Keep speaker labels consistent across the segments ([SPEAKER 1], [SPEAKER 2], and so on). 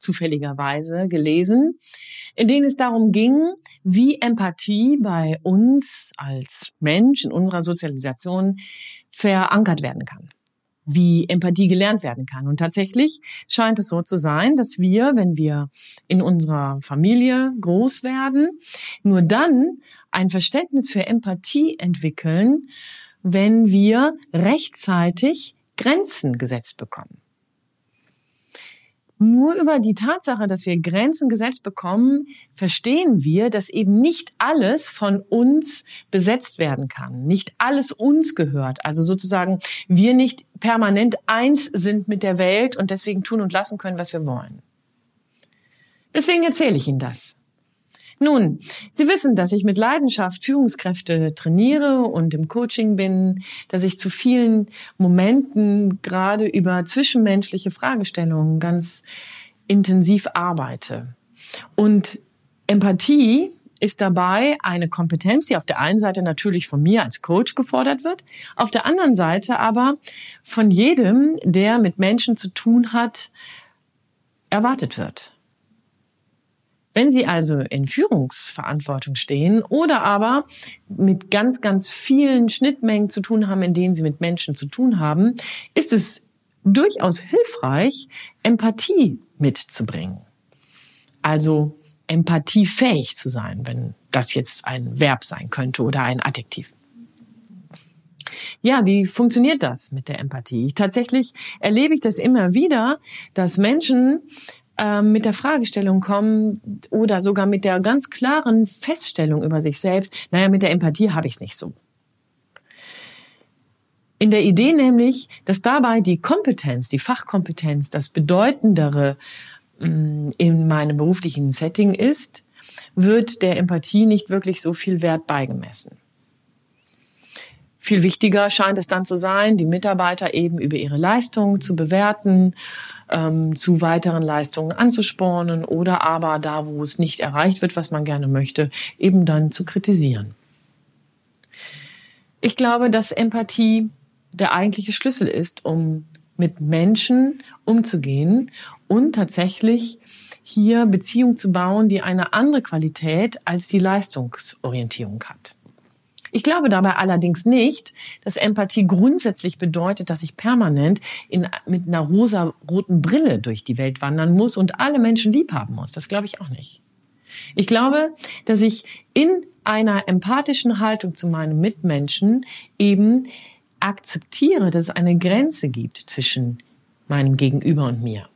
[SPEAKER 1] zufälligerweise gelesen, in denen es darum ging, wie Empathie bei uns als Mensch in unserer Sozialisation verankert werden kann wie Empathie gelernt werden kann. Und tatsächlich scheint es so zu sein, dass wir, wenn wir in unserer Familie groß werden, nur dann ein Verständnis für Empathie entwickeln, wenn wir rechtzeitig Grenzen gesetzt bekommen. Nur über die Tatsache, dass wir Grenzen gesetzt bekommen, verstehen wir, dass eben nicht alles von uns besetzt werden kann, nicht alles uns gehört. Also sozusagen wir nicht permanent eins sind mit der Welt und deswegen tun und lassen können, was wir wollen. Deswegen erzähle ich Ihnen das. Nun, Sie wissen, dass ich mit Leidenschaft Führungskräfte trainiere und im Coaching bin, dass ich zu vielen Momenten gerade über zwischenmenschliche Fragestellungen ganz intensiv arbeite. Und Empathie ist dabei eine Kompetenz, die auf der einen Seite natürlich von mir als Coach gefordert wird, auf der anderen Seite aber von jedem, der mit Menschen zu tun hat, erwartet wird. Wenn Sie also in Führungsverantwortung stehen oder aber mit ganz, ganz vielen Schnittmengen zu tun haben, in denen Sie mit Menschen zu tun haben, ist es durchaus hilfreich, Empathie mitzubringen. Also empathiefähig zu sein, wenn das jetzt ein Verb sein könnte oder ein Adjektiv. Ja, wie funktioniert das mit der Empathie? Tatsächlich erlebe ich das immer wieder, dass Menschen ähm, mit der Fragestellung kommen oder sogar mit der ganz klaren Feststellung über sich selbst, naja, mit der Empathie habe ich es nicht so. In der Idee nämlich, dass dabei die Kompetenz, die Fachkompetenz, das Bedeutendere mm, in meinem beruflichen Setting ist, wird der Empathie nicht wirklich so viel Wert beigemessen. Viel wichtiger scheint es dann zu sein, die Mitarbeiter eben über ihre Leistungen zu bewerten, ähm, zu weiteren Leistungen anzuspornen oder aber da, wo es nicht erreicht wird, was man gerne möchte, eben dann zu kritisieren. Ich glaube, dass Empathie der eigentliche Schlüssel ist, um mit Menschen umzugehen und tatsächlich hier Beziehungen zu bauen, die eine andere Qualität als die Leistungsorientierung hat. Ich glaube dabei allerdings nicht, dass Empathie grundsätzlich bedeutet, dass ich permanent in, mit einer rosa-roten Brille durch die Welt wandern muss und alle Menschen lieb haben muss. Das glaube ich auch nicht. Ich glaube, dass ich in einer empathischen Haltung zu meinem Mitmenschen eben akzeptiere, dass es eine Grenze gibt zwischen meinem Gegenüber und mir.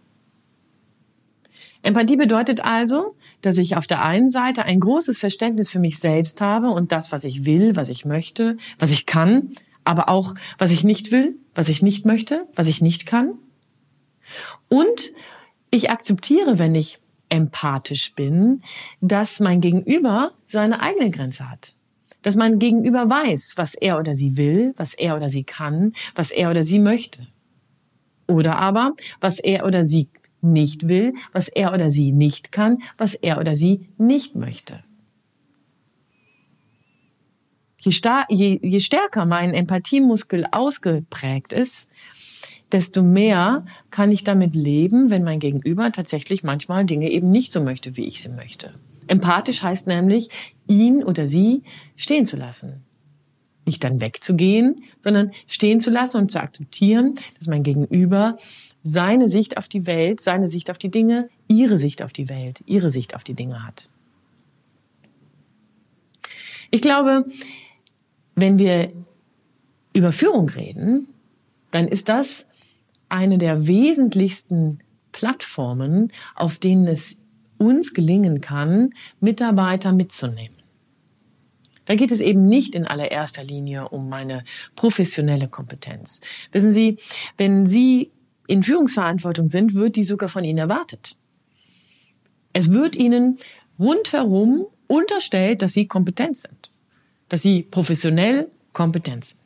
[SPEAKER 1] Empathie bedeutet also, dass ich auf der einen Seite ein großes Verständnis für mich selbst habe und das, was ich will, was ich möchte, was ich kann, aber auch, was ich nicht will, was ich nicht möchte, was ich nicht kann. Und ich akzeptiere, wenn ich empathisch bin, dass mein Gegenüber seine eigene Grenze hat. Dass mein Gegenüber weiß, was er oder sie will, was er oder sie kann, was er oder sie möchte. Oder aber, was er oder sie nicht will, was er oder sie nicht kann, was er oder sie nicht möchte. Je, je, je stärker mein Empathiemuskel ausgeprägt ist, desto mehr kann ich damit leben, wenn mein Gegenüber tatsächlich manchmal Dinge eben nicht so möchte, wie ich sie möchte. Empathisch heißt nämlich, ihn oder sie stehen zu lassen. Nicht dann wegzugehen, sondern stehen zu lassen und zu akzeptieren, dass mein Gegenüber seine Sicht auf die Welt, seine Sicht auf die Dinge, ihre Sicht auf die Welt, ihre Sicht auf die Dinge hat. Ich glaube, wenn wir über Führung reden, dann ist das eine der wesentlichsten Plattformen, auf denen es uns gelingen kann, Mitarbeiter mitzunehmen. Da geht es eben nicht in allererster Linie um meine professionelle Kompetenz. Wissen Sie, wenn Sie in Führungsverantwortung sind, wird die sogar von ihnen erwartet. Es wird ihnen rundherum unterstellt, dass sie kompetent sind, dass sie professionell kompetent sind.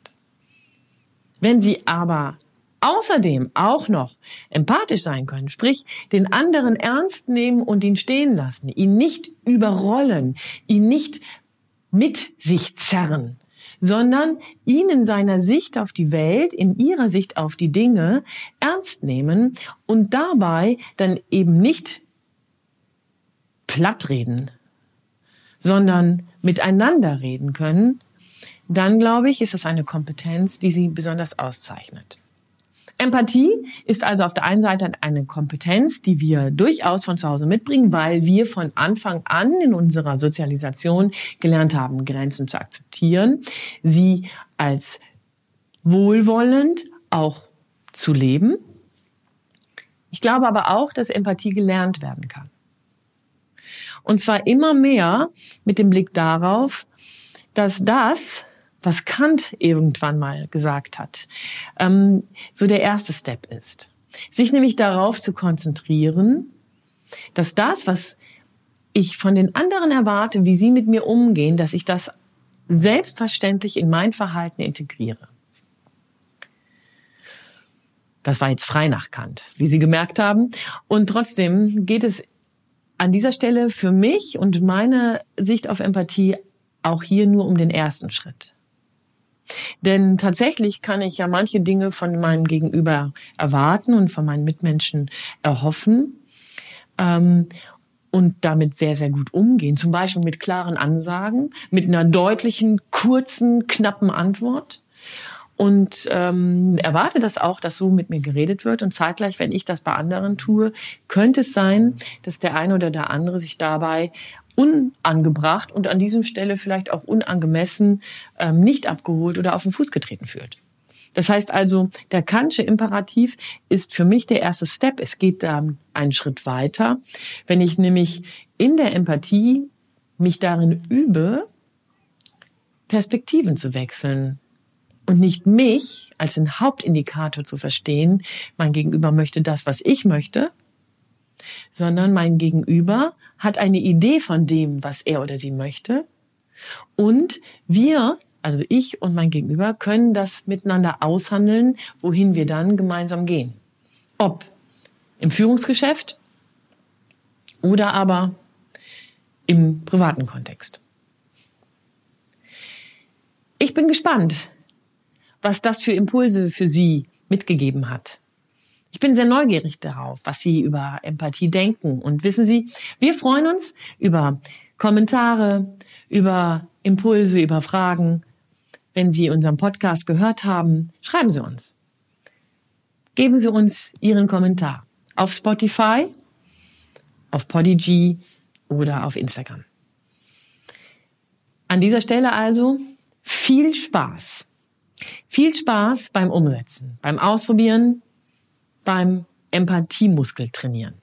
[SPEAKER 1] Wenn sie aber außerdem auch noch empathisch sein können, sprich den anderen ernst nehmen und ihn stehen lassen, ihn nicht überrollen, ihn nicht mit sich zerren, sondern ihn in seiner Sicht auf die Welt, in ihrer Sicht auf die Dinge ernst nehmen und dabei dann eben nicht platt reden, sondern miteinander reden können, dann glaube ich, ist das eine Kompetenz, die sie besonders auszeichnet. Empathie ist also auf der einen Seite eine Kompetenz, die wir durchaus von zu Hause mitbringen, weil wir von Anfang an in unserer Sozialisation gelernt haben, Grenzen zu akzeptieren, sie als wohlwollend auch zu leben. Ich glaube aber auch, dass Empathie gelernt werden kann. Und zwar immer mehr mit dem Blick darauf, dass das, was Kant irgendwann mal gesagt hat, ähm, so der erste Step ist. Sich nämlich darauf zu konzentrieren, dass das, was ich von den anderen erwarte, wie sie mit mir umgehen, dass ich das selbstverständlich in mein Verhalten integriere. Das war jetzt frei nach Kant, wie Sie gemerkt haben. Und trotzdem geht es an dieser Stelle für mich und meine Sicht auf Empathie auch hier nur um den ersten Schritt. Denn tatsächlich kann ich ja manche Dinge von meinem Gegenüber erwarten und von meinen Mitmenschen erhoffen ähm, und damit sehr, sehr gut umgehen. Zum Beispiel mit klaren Ansagen, mit einer deutlichen, kurzen, knappen Antwort und ähm, erwarte das auch, dass so mit mir geredet wird. Und zeitgleich, wenn ich das bei anderen tue, könnte es sein, dass der eine oder der andere sich dabei unangebracht und an diesem Stelle vielleicht auch unangemessen ähm, nicht abgeholt oder auf den Fuß getreten fühlt. Das heißt also, der Kantsche Imperativ ist für mich der erste Step. Es geht dann einen Schritt weiter. Wenn ich nämlich in der Empathie mich darin übe, Perspektiven zu wechseln, und nicht mich als den Hauptindikator zu verstehen, mein Gegenüber möchte das, was ich möchte, sondern mein Gegenüber hat eine Idee von dem, was er oder sie möchte. Und wir, also ich und mein Gegenüber, können das miteinander aushandeln, wohin wir dann gemeinsam gehen. Ob im Führungsgeschäft oder aber im privaten Kontext. Ich bin gespannt, was das für Impulse für Sie mitgegeben hat. Ich bin sehr neugierig darauf, was Sie über Empathie denken. Und wissen Sie, wir freuen uns über Kommentare, über Impulse, über Fragen. Wenn Sie unseren Podcast gehört haben, schreiben Sie uns. Geben Sie uns Ihren Kommentar auf Spotify, auf Podigy oder auf Instagram. An dieser Stelle also viel Spaß viel Spaß beim Umsetzen, beim Ausprobieren, beim Empathiemuskel trainieren.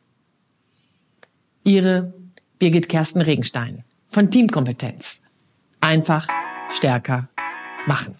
[SPEAKER 1] Ihre Birgit Kersten Regenstein von Teamkompetenz. Einfach stärker machen.